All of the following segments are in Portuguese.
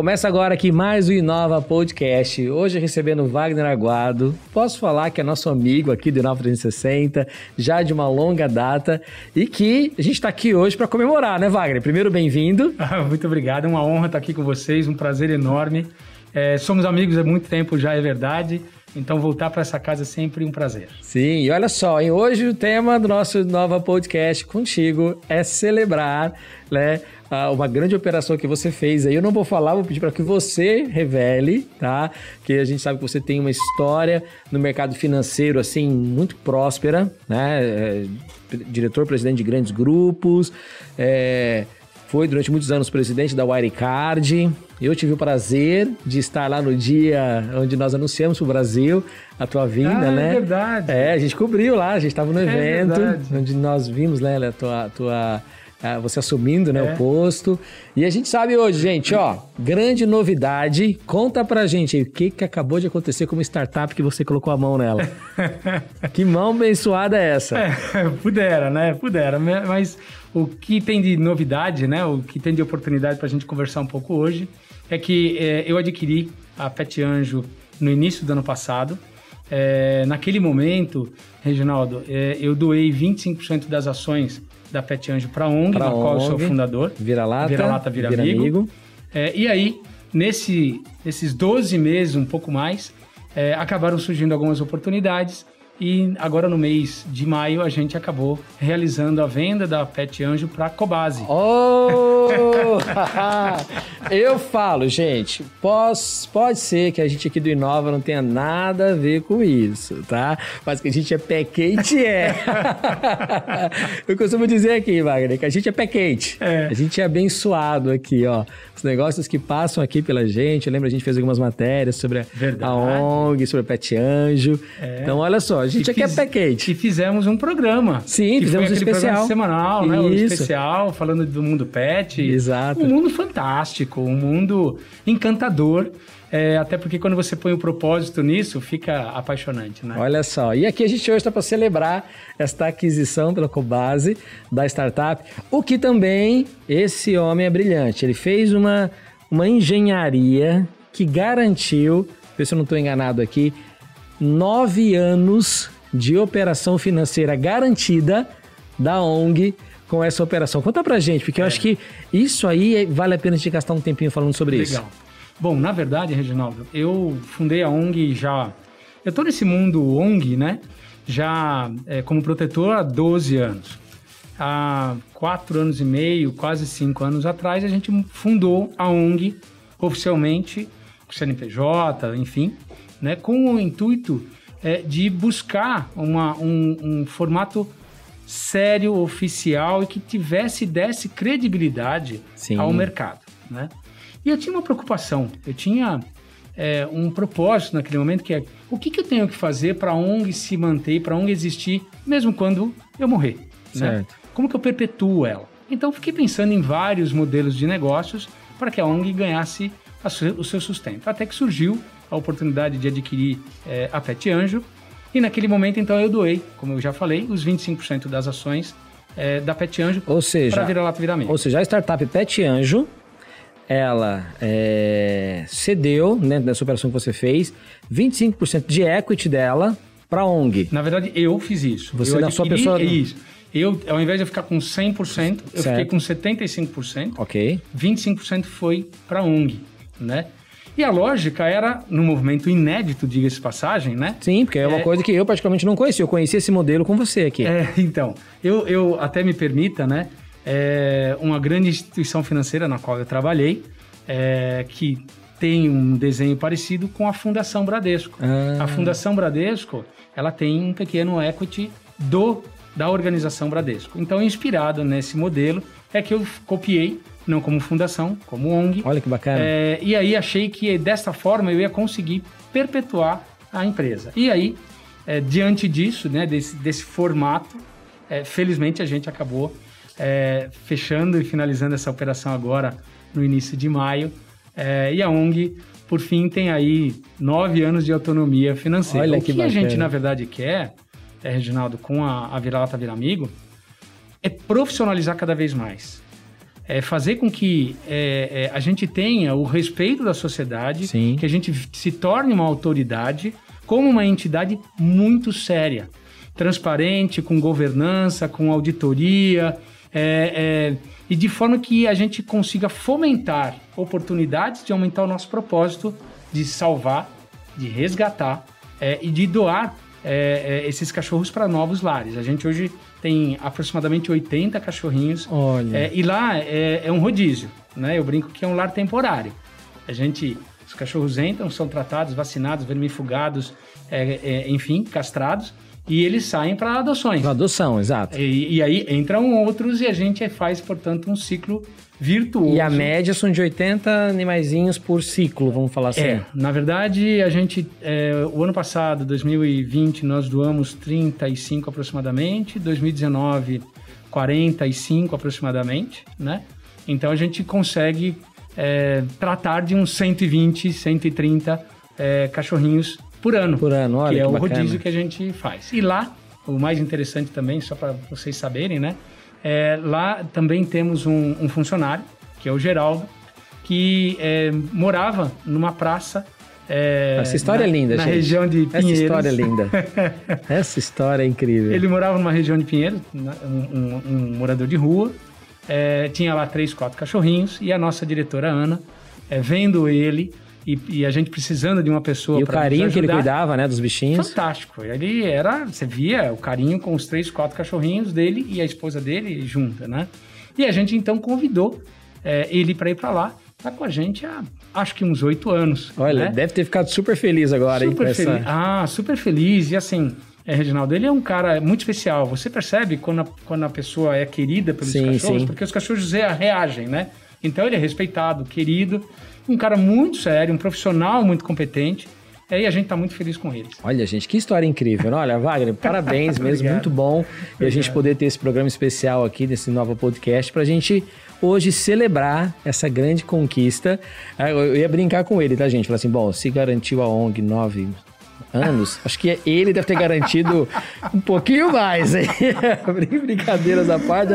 Começa agora aqui mais o Inova Podcast. Hoje recebendo Wagner Aguado. Posso falar que é nosso amigo aqui do Inova 360, já de uma longa data, e que a gente está aqui hoje para comemorar, né, Wagner? Primeiro, bem-vindo. Ah, muito obrigado, é uma honra estar aqui com vocês, um prazer enorme. É, somos amigos há muito tempo já, é verdade. Então, voltar para essa casa é sempre um prazer. Sim, e olha só, hein? hoje o tema do nosso Nova Podcast contigo é celebrar né, uma grande operação que você fez aí. Eu não vou falar, vou pedir para que você revele, tá? Que a gente sabe que você tem uma história no mercado financeiro, assim, muito próspera, né? É, diretor, presidente de grandes grupos, é, foi durante muitos anos presidente da Wirecard. Eu tive o prazer de estar lá no dia onde nós anunciamos para o Brasil a tua vinda, ah, é né? É verdade. É, a gente cobriu lá, a gente estava no é evento, é onde nós vimos né, a tua, tua ah, você assumindo né, é. o posto. E a gente sabe hoje, gente, ó, grande novidade. Conta pra gente aí, o que, que acabou de acontecer com uma startup que você colocou a mão nela. que mão abençoada é essa? É, pudera, né? Pudera. Mas o que tem de novidade, né? O que tem de oportunidade pra gente conversar um pouco hoje é que é, eu adquiri a Pet Anjo no início do ano passado. É, naquele momento, Reginaldo, é, eu doei 25% das ações da Pet Anjo para a ONG, pra da qual eu sou fundador. Vira-lata. Vira-lata, vira, vira amigo. amigo. É, e aí, nesse, nesses 12 meses, um pouco mais, é, acabaram surgindo algumas oportunidades e agora no mês de maio a gente acabou realizando a venda da Pet Anjo para a Cobase. Oh! Eu falo, gente, pode, pode ser que a gente aqui do Inova não tenha nada a ver com isso, tá? Mas que a gente é pé quente, é. Eu costumo dizer aqui, Wagner, que a gente é pé quente. É. A gente é abençoado aqui, ó. Os negócios que passam aqui pela gente. Eu lembro, a gente fez algumas matérias sobre Verdade. a ONG, sobre a Pet Anjo. É. Então, olha só, gente e aqui é fiz, é pé quente. E fizemos um programa. Sim, fizemos um especial. semanal, né? Um especial falando do mundo pet. Exato. Um mundo fantástico, um mundo encantador. É, até porque quando você põe o propósito nisso, fica apaixonante, né? Olha só. E aqui a gente hoje está para celebrar esta aquisição pela Cobase da startup. O que também esse homem é brilhante. Ele fez uma, uma engenharia que garantiu, se eu não estou enganado aqui, nove anos de operação financeira garantida da ONG com essa operação. Conta pra gente, porque eu acho é. que isso aí vale a pena a gente gastar um tempinho falando sobre Legal. isso. Legal. Bom, na verdade, Reginaldo, eu fundei a ONG já. Eu tô nesse mundo ONG, né? Já é, como protetor há 12 anos. Há quatro anos e meio, quase cinco anos atrás, a gente fundou a ONG oficialmente, o CNPJ, enfim, né, com o intuito é, de buscar uma, um, um, formato sério, oficial e que tivesse, desse credibilidade Sim. ao mercado. Né? E eu tinha uma preocupação, eu tinha é, um propósito naquele momento que é o que, que eu tenho que fazer para a ONG se manter, para a ONG existir, mesmo quando eu morrer. Né? Como que eu perpetuo ela? Então fiquei pensando em vários modelos de negócios para que a ONG ganhasse o seu sustento. Até que surgiu a oportunidade de adquirir é, a Pet Anjo. E naquele momento, então, eu doei, como eu já falei, os 25% das ações é, da Pet Anjo para virar lata virar Ou seja, a startup Pet Anjo, ela é, cedeu, né, nessa operação que você fez, 25% de equity dela para a ONG. Na verdade, eu fiz isso. Você, eu na sua pessoa... Isso. Eu, ao invés de eu ficar com 100%, eu certo. fiquei com 75%. Ok. 25% foi para a ONG, né? E a lógica era, no movimento inédito, diga-se passagem, né? Sim, porque é uma é... coisa que eu praticamente não conhecia. Eu conheci esse modelo com você aqui. É, então. Eu, eu até me permita, né? É uma grande instituição financeira na qual eu trabalhei, é, que tem um desenho parecido com a Fundação Bradesco. Ah. A Fundação Bradesco, ela tem um pequeno equity do da organização Bradesco. Então, inspirado nesse modelo, é que eu copiei não como fundação, como ONG. Olha que bacana. É, e aí achei que dessa forma eu ia conseguir perpetuar a empresa. E aí, é, diante disso, né, desse, desse formato, é, felizmente a gente acabou é, fechando e finalizando essa operação agora no início de maio. É, e a ONG, por fim, tem aí nove anos de autonomia financeira. Olha o que, que a gente, na verdade, quer, é, Reginaldo, com a, a Vira-Lata Vira Amigo, é profissionalizar cada vez mais é fazer com que é, é, a gente tenha o respeito da sociedade, Sim. que a gente se torne uma autoridade como uma entidade muito séria, transparente, com governança, com auditoria, é, é, e de forma que a gente consiga fomentar oportunidades de aumentar o nosso propósito de salvar, de resgatar é, e de doar é, é, esses cachorros para novos lares. A gente hoje tem aproximadamente 80 cachorrinhos. Olha. É, e lá é, é um rodízio, né? Eu brinco que é um lar temporário. A gente, os cachorros entram, são tratados, vacinados, vermifugados, é, é, enfim, castrados, e eles saem para adoções. Pra adoção, exato. E, e aí entram outros e a gente faz, portanto, um ciclo virtuoso. E a média são de 80 animaizinhos por ciclo, vamos falar assim. É, na verdade, a gente, é, o ano passado, 2020, nós doamos 35 aproximadamente, 2019, 45 aproximadamente, né? Então a gente consegue é, tratar de uns 120, 130 é, cachorrinhos por ano. Por ano, olha que é que o bacana. rodízio que a gente faz. E lá, o mais interessante também, só para vocês saberem, né? É, lá também temos um, um funcionário, que é o Geraldo, que é, morava numa praça. é, Essa história na, é linda, Na gente. região de Pinheiros. Essa história é linda. Essa história é incrível. Ele morava numa região de Pinheiros, um, um- um morador de rua. é, tinha lá três, quatro cachorrinhos. E a nossa diretora Ana, é, vendo ele e, e a gente precisando de uma pessoa E o carinho que ele cuidava, né, dos bichinhos. Fantástico. Ele era, você via o carinho com os três, quatro cachorrinhos dele e a esposa dele junta, né? E a gente então convidou é, ele para ir para lá. Tá com a gente há acho que uns oito anos. Olha, né? deve ter ficado super feliz agora, hein, super essa... feliz. Ah, super feliz. E assim, é, Reginaldo, ele é um cara muito especial. Você percebe quando a, quando a pessoa é querida pelos Sim, cachorros, sim. porque os cachorros rea- reagem, né? Então ele é respeitado, querido, um cara muito sério, um profissional muito competente. É, E a gente tá muito feliz com eles. Olha, gente, que história incrível. Olha, Wagner, parabéns mesmo, Obrigado. muito bom. E a gente poder ter esse programa especial aqui, desse novo podcast, pra gente hoje celebrar essa grande conquista. Eu eu ia brincar com ele, tá, gente? Falar assim, bom, se garantiu a ONG nove anos, acho que ele deve ter garantido um pouquinho mais, hein? Brin- Brincadeiras à parte,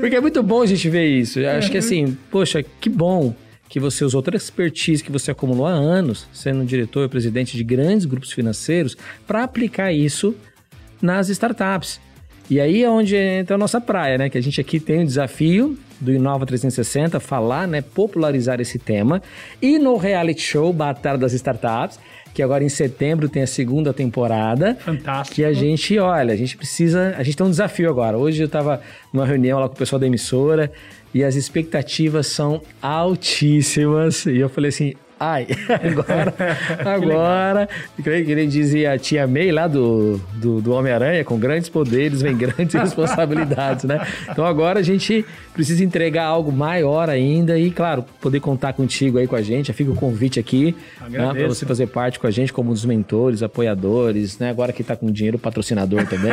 porque é muito bom a gente ver isso. Acho que assim, poxa, que bom que você usou toda a expertise que você acumulou há anos, sendo diretor e presidente de grandes grupos financeiros, para aplicar isso nas startups. E aí é onde entra a nossa praia, né? Que a gente aqui tem o desafio do Inova 360, falar, né? Popularizar esse tema. E no reality show Batalha das Startups, que agora em setembro tem a segunda temporada. Fantástico. Que a gente, olha, a gente precisa. A gente tem um desafio agora. Hoje eu estava numa reunião lá com o pessoal da emissora e as expectativas são altíssimas. E eu falei assim. Ai, agora, agora, que nem dizia a tia May lá do, do, do Homem-Aranha, com grandes poderes vem grandes responsabilidades, né? Então agora a gente precisa entregar algo maior ainda e, claro, poder contar contigo aí com a gente. Já fica o convite aqui né, para você fazer parte com a gente como um dos mentores, apoiadores, né? Agora que tá com dinheiro, patrocinador também.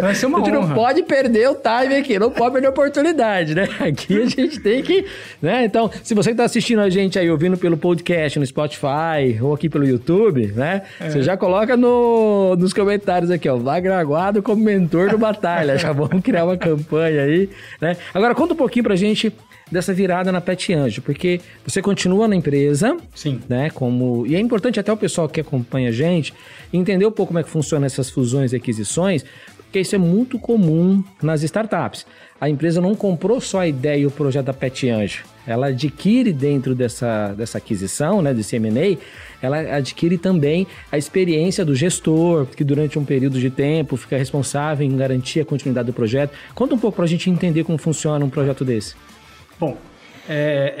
Vai ser uma a gente não pode perder o time aqui, não pode perder a oportunidade, né? Aqui a gente tem que, né? Então, se você tá assistindo a gente aí, ouvindo pelo podcast, no Spotify ou aqui pelo YouTube, né? É. Você já coloca no, nos comentários aqui, ó, Wagner Aguado como mentor do Batalha. já vamos criar uma campanha aí, né? Agora, conta um pouquinho pra gente dessa virada na Pet Anjo, porque você continua na empresa, Sim. né? Como e é importante até o pessoal que acompanha a gente entender um pouco como é que funciona essas fusões e aquisições, porque isso é muito comum nas startups. A empresa não comprou só a ideia e o projeto da Pet Anjo. Ela adquire dentro dessa, dessa aquisição, né, desse M&A, ela adquire também a experiência do gestor, que durante um período de tempo fica responsável em garantir a continuidade do projeto. Conta um pouco para a gente entender como funciona um projeto desse. Bom, é,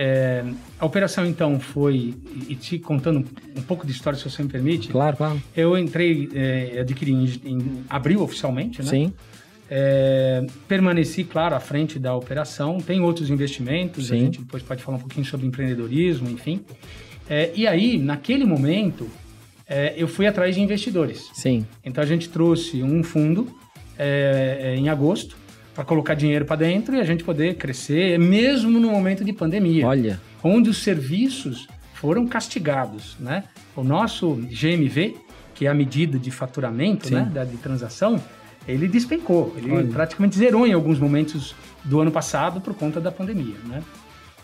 é, a operação então foi, e te contando um pouco de história, se você me permite, Claro, claro. eu entrei, é, adquiri em, em abril oficialmente, né? Sim. É, permaneci, claro, à frente da operação. Tem outros investimentos, a Sim. gente depois pode falar um pouquinho sobre empreendedorismo, enfim. É, e aí, naquele momento, é, eu fui atrás de investidores. Sim. Então a gente trouxe um fundo é, é, em agosto para colocar dinheiro para dentro e a gente poder crescer, mesmo no momento de pandemia Olha. onde os serviços foram castigados, né? O nosso GMV, que é a medida de faturamento, Sim. né, da, de transação, ele despencou. Ele Olha. praticamente zerou em alguns momentos do ano passado por conta da pandemia, né?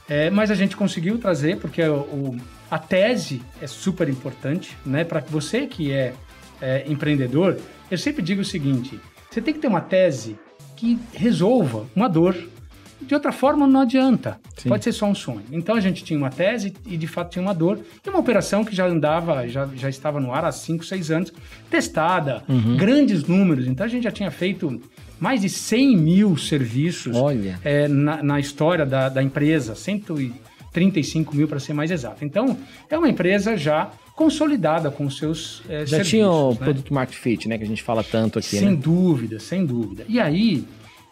É, mas a gente conseguiu trazer, porque o, o- a tese é super importante, né? Para você que é, é, empreendedor, eu sempre digo o seguinte: você tem que ter uma tese que resolva uma dor. De outra forma, não adianta. Sim. Pode ser só um sonho. Então a gente tinha uma tese e de fato tinha uma dor. E uma operação que já andava, já, já estava no ar há 5, 6 anos, testada, grandes números. Então a gente já tinha feito mais de 100 mil serviços é, na, na história da, da empresa, 135 mil para ser mais exato. Então, é uma empresa já consolidada com os seus é, Já serviços. tinha o né? produto market fit, né? Que a gente fala tanto aqui, Sem né? dúvida, sem dúvida. E aí,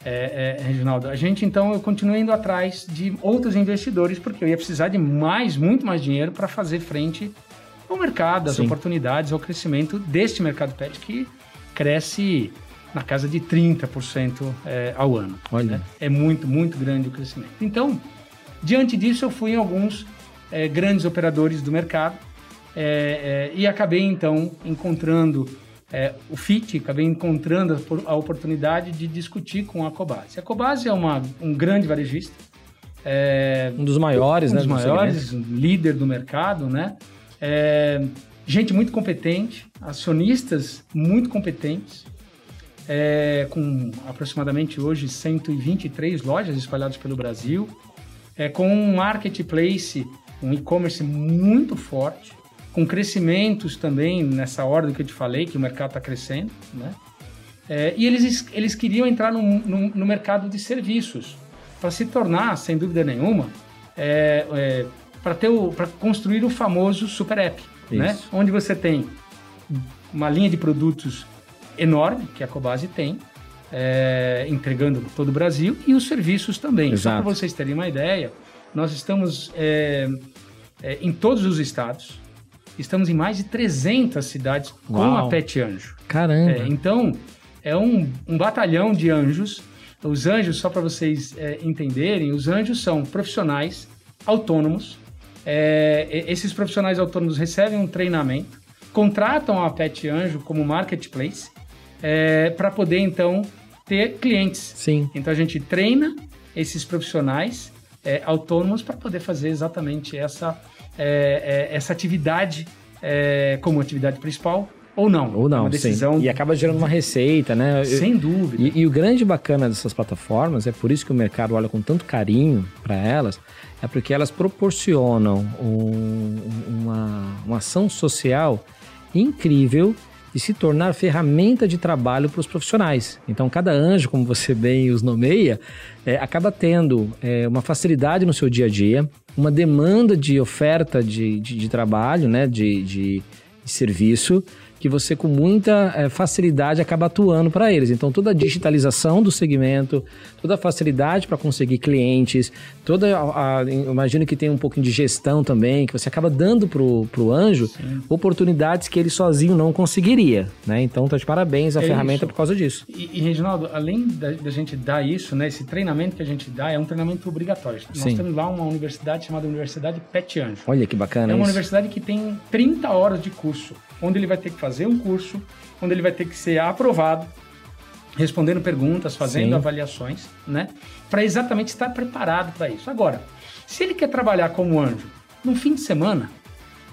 é, é, Reginaldo, a gente então, eu continuei indo atrás de outros investidores, porque eu ia precisar de mais, muito mais dinheiro para fazer frente ao mercado, às Sim. oportunidades, ao crescimento deste mercado pet que cresce na casa de 30% é, ao ano. Olha. né? É muito, muito grande o crescimento. Então, diante disso, eu fui em alguns é, grandes operadores do mercado é, é, e acabei então encontrando é, o FIT, acabei encontrando a por- a oportunidade de discutir com a Cobase. A Cobase é uma, um grande varejista, é, Um dos maiores, um né? dos do maiores, líder do mercado, né? É, gente muito competente, acionistas muito competentes, é, com aproximadamente hoje 123 lojas espalhadas pelo Brasil, é, com um marketplace, um e-commerce muito forte, com crescimentos também nessa ordem que eu te falei, que o mercado está crescendo, né? É, e eles, eles queriam entrar no, no, no mercado de serviços para se tornar, sem dúvida nenhuma, é, para construir o famoso super app, né? Isso. onde você tem uma linha de produtos enorme que a Cobase tem, é, entregando todo o Brasil e os serviços também. Só Exato. para vocês terem uma ideia, nós estamos é, é, em todos os estados, estamos em mais de 300 cidades com Uau. a Pet Anjo. Caramba. É, então, é um, um batalhão de anjos. Os anjos, só para vocês é, entenderem, os anjos são profissionais autônomos. É, esses profissionais autônomos recebem um treinamento, contratam a Pet Anjo como marketplace para poder então ter clientes. Sim. Então a gente treina esses profissionais é, autônomos para poder fazer exatamente essa, é, é, essa atividade é, como atividade principal ou não. Ou É não, uma decisão sim. E acaba gerando uma receita, né? Eu- sem dúvida. E, e o grande bacana dessas plataformas, é por isso que o mercado olha com tanto carinho para elas, é porque elas proporcionam um- uma, uma ação social incrível de se tornar ferramenta de trabalho para os profissionais. Então, cada anjo, como você bem os nomeia, é, acaba tendo é, uma facilidade no seu dia a dia, uma demanda de oferta de, de, de trabalho, né, de, de, de serviço, que você com muita eh, facilidade acaba atuando para eles. Então toda a digitalização do segmento, toda a facilidade para conseguir clientes, toda a, a- imagino que tem um pouquinho de gestão também, que você acaba dando pro, pro anjo oportunidades que ele sozinho não conseguiria, né? Então tá de parabéns a É ferramenta isso. por causa disso. E, e, Reginaldo, além da, da gente dar isso, né, esse treinamento que a gente dá é um treinamento obrigatório. Nós Sim. temos lá uma universidade chamada Universidade Pet Anjo. Olha que bacana É uma isso. universidade que tem 30 horas de curso, onde ele vai ter que fazer um curso, onde ele vai ter que ser aprovado, respondendo perguntas, fazendo Sim. avaliações, né? Para exatamente estar preparado para isso. Agora, se ele quer trabalhar como anjo no fim de semana,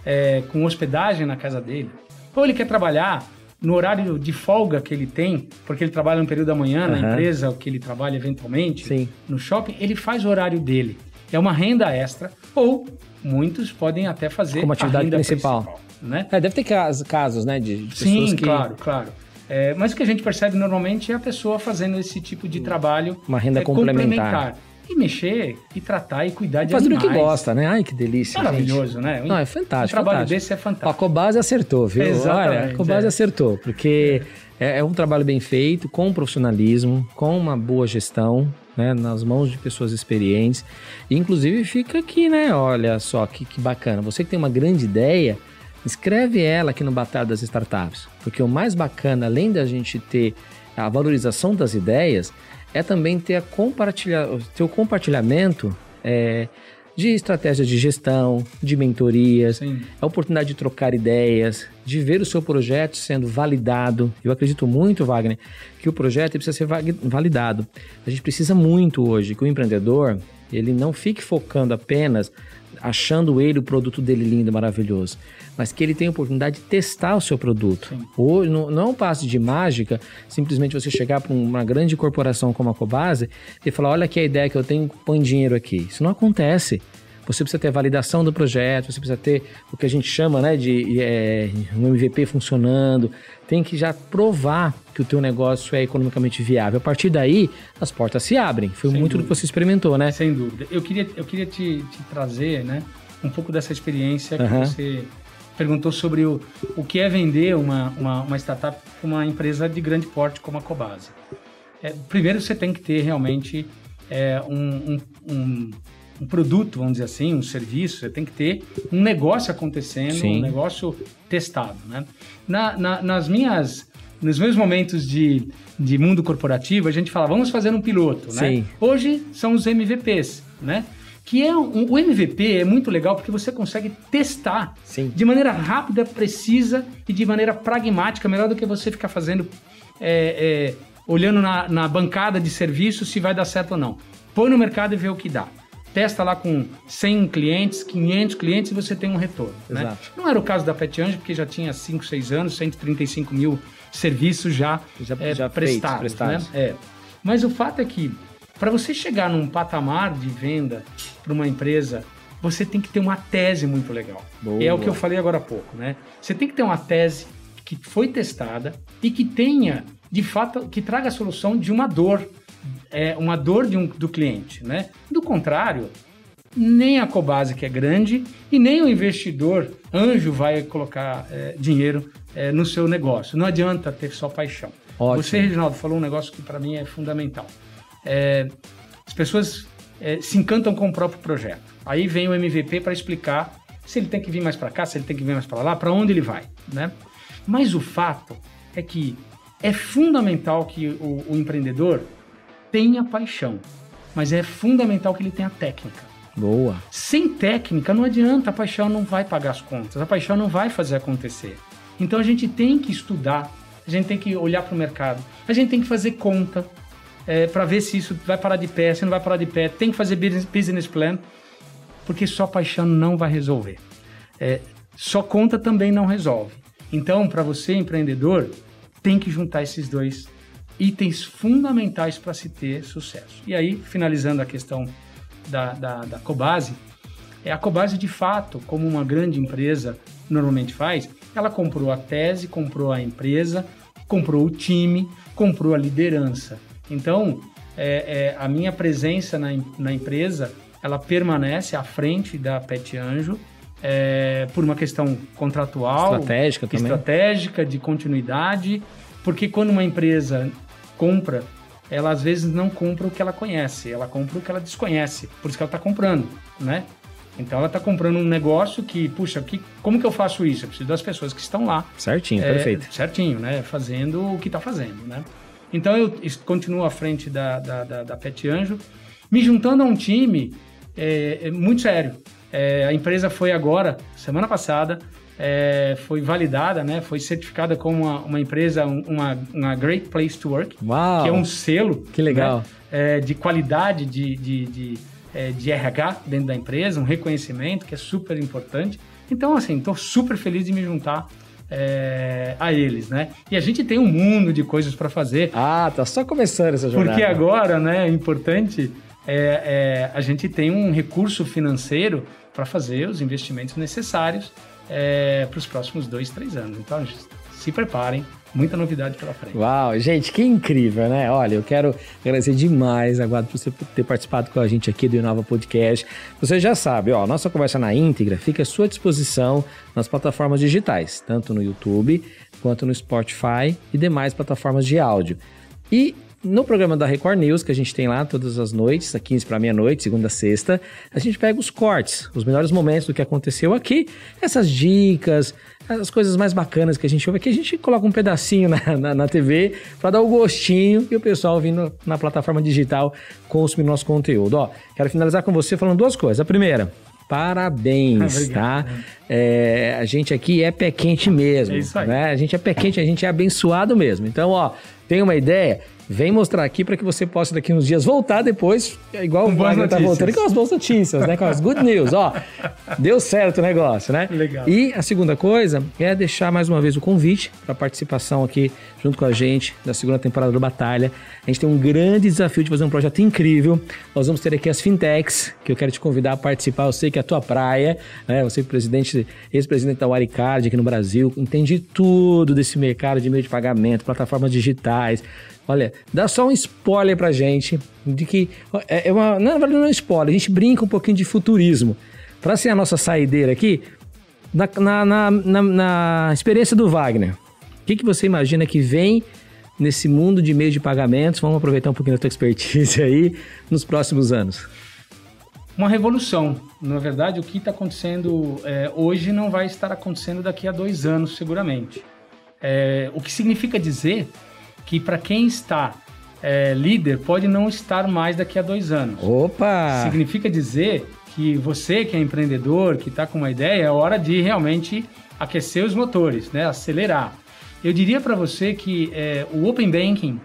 é, com hospedagem na casa dele, ou ele quer trabalhar no horário de folga que ele tem, porque ele trabalha no período da manhã na Aham. empresa, que ele trabalha eventualmente, Sim. no shopping, ele faz o horário dele. É uma renda extra, ou muitos podem até fazer Como atividade renda principal. Né? É, deve ter cas- casos, né, de, de pessoas Sim, que claro, claro. É, mas o que a gente percebe normalmente é a pessoa fazendo esse tipo de trabalho Uma renda é, complementar. E mexer, e tratar, e cuidar de fazendo o que gosta, né? Ai, que delícia. gente. Maravilhoso, né? Não, é fantástico. Um trabalho fantástico. desse é A fantástico. Cobase acertou, viu? Exatamente, Olha, a Cobase é. acertou, porque é. é um trabalho bem feito, com profissionalismo, com uma boa gestão, né, nas mãos de pessoas experientes. E, inclusive, fica aqui, né? Olha só que, que bacana. Você que tem uma grande ideia, escreve ela aqui no Batalha das Startups, porque o mais bacana, além da gente ter a valorização das ideias, é também ter, a compartilha, ter o compartilhamento é, de estratégia de gestão, de mentorias, Sim. a oportunidade de trocar ideias, de ver o seu projeto sendo validado. Eu acredito muito, Wagner, que o projeto precisa ser va- validado. A gente precisa muito hoje que o empreendedor ele não fique focando apenas achando ele o produto dele lindo, maravilhoso, mas que ele tenha a oportunidade de testar o seu produto. Sim. Hoje não, não é um passe de mágica, simplesmente você chegar para uma grande corporação como a Cobase e falar: olha aqui a ideia que eu tenho, põe dinheiro aqui. Isso não acontece. Você precisa ter a validação do projeto, você precisa ter o que a gente chama né, de é, um MVP funcionando. Tem que já provar que o teu negócio é economicamente viável. A partir daí, as portas se abrem. Foi Sem muito do dúvida. que você experimentou, né? Sem dúvida. Eu queria, eu queria te, te trazer né, um pouco dessa experiência que Aham. você perguntou sobre o, o que é vender uma, uma, uma startup para uma empresa de grande porte como a Cobase. É, primeiro, você tem que ter realmente é, um, um, um, um produto, vamos dizer assim, um serviço, você tem que ter um negócio acontecendo, Sim. um negócio testado. Né? Na, na- nas minhas... Nos meus momentos de, de mundo corporativo, a gente fala, vamos fazer um piloto, né? Sim. Hoje são os MVPs, né? Que é um, o MVP é muito legal porque você consegue testar Sim. de maneira rápida, precisa e de maneira pragmática, melhor do que você ficar fazendo, é, é, olhando na, na bancada de serviço se vai dar certo ou não. Põe no mercado e vê o que dá. Testa lá com 100 clientes, 500 clientes e você tem um retorno. né? Não era o caso da Pet Anjo, porque já tinha 5, 6 anos, 135 mil serviços já, Já- é, já feitos, prestados. prestados. Né? É. Mas o fato é que, para você chegar num patamar de venda para uma empresa, você tem que ter uma tese muito legal. Boa. É o que eu falei agora há pouco, né? Você tem que ter uma tese que foi testada e que tenha, de fato, que traga a solução de uma dor, é, uma dor de um, do cliente, né? Do contrário, nem a Cobase, que é grande, e nem o investidor anjo vai colocar é, dinheiro é, no seu negócio. Não adianta ter só paixão. Ótimo. Você, Reginaldo, falou um negócio que para mim é fundamental. É, as pessoas é, se encantam com o próprio projeto. Aí vem o MVP para explicar se ele tem que vir mais para cá, se ele tem que vir mais para lá, para onde ele vai, né? Mas o fato é que é fundamental que o, o empreendedor tenha paixão, mas é fundamental que ele tenha técnica. Boa. Sem técnica não adianta, a paixão não vai pagar as contas, a paixão não vai fazer acontecer. Então a gente tem que estudar, a gente tem que olhar para o mercado, a gente tem que fazer conta para ver se isso vai parar de pé, se não vai parar de pé, tem que fazer business, business plan, porque só paixão não vai resolver. É, só conta também não resolve. Então, para você, empreendedor, tem que juntar esses dois itens fundamentais para se ter sucesso. E aí, finalizando a questão da, da, da Cobase, é a Cobase de fato, como uma grande empresa normalmente faz, ela comprou a tese, comprou a empresa, comprou o time, comprou a liderança. Então, é, é, a minha presença na, na empresa, ela permanece à frente da Pet Anjo é, por uma questão contratual, Estratégica também. estratégica, de continuidade, porque quando uma empresa compra, ela às vezes não compra o que ela conhece, ela compra o que ela desconhece, por isso que ela está comprando, né? Então ela está comprando um negócio que, puxa, que, como que eu faço isso? Eu preciso das pessoas que estão lá Certinho, é, perfeito. Certinho, né? Fazendo o que está fazendo, né? Então eu continuo à frente da, da, da, da Pet Anjo, me juntando a um time é, é muito sério. É, a empresa foi agora, semana passada, é, foi validada, né? Foi certificada como uma, uma empresa, um- uma, uma Great Place to Work, Uau. que é um selo Que legal. né, é, de qualidade de, de, de, é, de RH dentro da empresa, um reconhecimento que é super importante. Então, assim, estou super feliz de me juntar é, a eles, né? E a gente tem um mundo de coisas para fazer, Ah, tá só começando essa jornada. porque agora, né, é importante, é, é, a gente tem um recurso financeiro para fazer os investimentos necessários para os próximos dois, três anos. Então, se preparem, muita novidade pela frente. Uau, gente, que incrível, né? Olha, eu quero agradecer demais, Aguado, por você ter participado com a gente aqui do Inova Podcast. Você já sabe, ó, nossa conversa na íntegra fica à sua disposição nas plataformas digitais, tanto no YouTube quanto no Spotify e demais plataformas de áudio. E no programa da Record News, que a gente tem lá todas as noites, às 15 para meia-noite, segunda a sexta, a gente pega os cortes, os melhores momentos do que aconteceu aqui, essas dicas, as coisas mais bacanas que a gente ouve aqui, a gente coloca um pedacinho na, na, na TV para dar o gostinho e o pessoal vindo na plataforma digital consumir nosso conteúdo. Ó, quero finalizar com você falando duas coisas. A primeira, Parabéns, tá? É, a gente aqui é pé quente mesmo. É isso aí. Né? A gente é pé quente, a gente é abençoado mesmo. Então, ó, tem uma ideia? Vem mostrar aqui para que você possa daqui uns dias voltar depois, igual o Wagner tá voltando, com as boas notícias, né? Com as good news, ó. Deu certo o negócio, né? Legal. E a segunda coisa é deixar mais uma vez o convite para participação aqui junto com a gente da segunda temporada do Batalha. A gente tem um grande desafio de fazer um projeto incrível. Nós vamos ter aqui as fintechs, que eu quero te convidar a participar. Eu sei que é a tua praia, né? Você é presidente, ex-presidente da Waricard aqui no Brasil, entende tudo desse mercado de meio de pagamento, plataformas digitais, Olha, dá só um spoiler pra gente de que é, é uma, não é um spoiler, a gente brinca um pouquinho de futurismo. Para ser a nossa saideira aqui, na, na, na, na experiência do Wagner, o que, que você imagina que vem nesse mundo de meio de pagamentos? Vamos aproveitar um pouquinho da tua expertise aí nos próximos anos. Uma revolução. Na verdade, o que está acontecendo é, hoje não vai estar acontecendo daqui a dois anos, seguramente. É, o que significa dizer que para quem está é, líder pode não estar mais daqui a dois anos. Opa! Significa dizer que você que é empreendedor, que está com uma ideia, é hora de realmente aquecer os motores, né? acelerar. Eu diria para você que é, o Open Banking,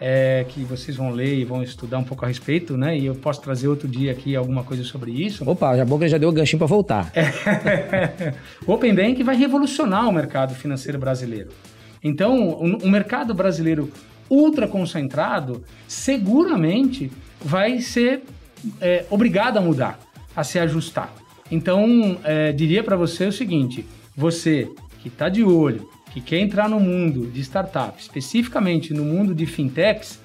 é, que vocês vão ler e vão estudar um pouco a respeito, né? E eu posso trazer outro dia aqui alguma coisa sobre isso. Opa, já bom que já deu o ganchinho para voltar. O Open Banking vai revolucionar o mercado financeiro brasileiro. Então, o, mercado brasileiro ultra concentrado seguramente vai ser é, obrigado a mudar, a se ajustar. Então, é, diria para você o seguinte: você que está de olho, que quer entrar no mundo de startups, especificamente no mundo de fintechs,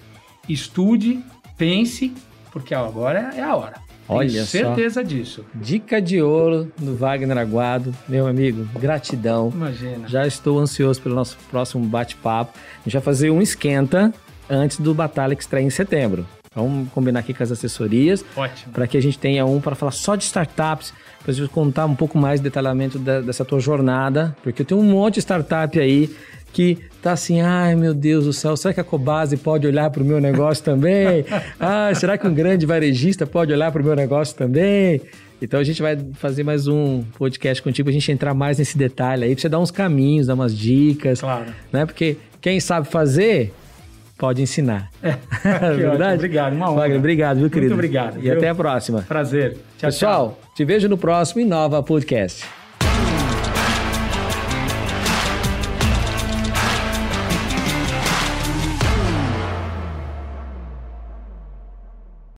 estude, pense, porque agora é a hora. Olha Tenho certeza só. disso. Dica de ouro do Wagner Aguado. Meu amigo, gratidão. Imagina. Já estou ansioso pelo nosso próximo bate-papo. A gente vai fazer um esquenta antes do Batalha que estreia em setembro. Vamos combinar aqui com as assessorias. Ótimo. Para que a gente tenha um para falar só de startups, para gente contar um pouco mais de detalhamento da, dessa tua jornada, porque eu tenho um monte de startup aí que tá assim, ai meu Deus do céu, será que a Cobase pode olhar para o meu negócio também? ah, será que um grande varejista pode olhar para o meu negócio também? Então a gente vai fazer mais um podcast contigo, a gente entrar mais nesse detalhe aí, para você dar uns caminhos, dar umas dicas. Claro. Né? Porque quem sabe fazer, pode ensinar. É, verdade? Ótimo. Obrigado, uma honra. Wagner, obrigado, viu, querido? Muito obrigado. E viu? até a próxima. Prazer. Tchau, Pessoal, tchau. te vejo no próximo Inova Podcast.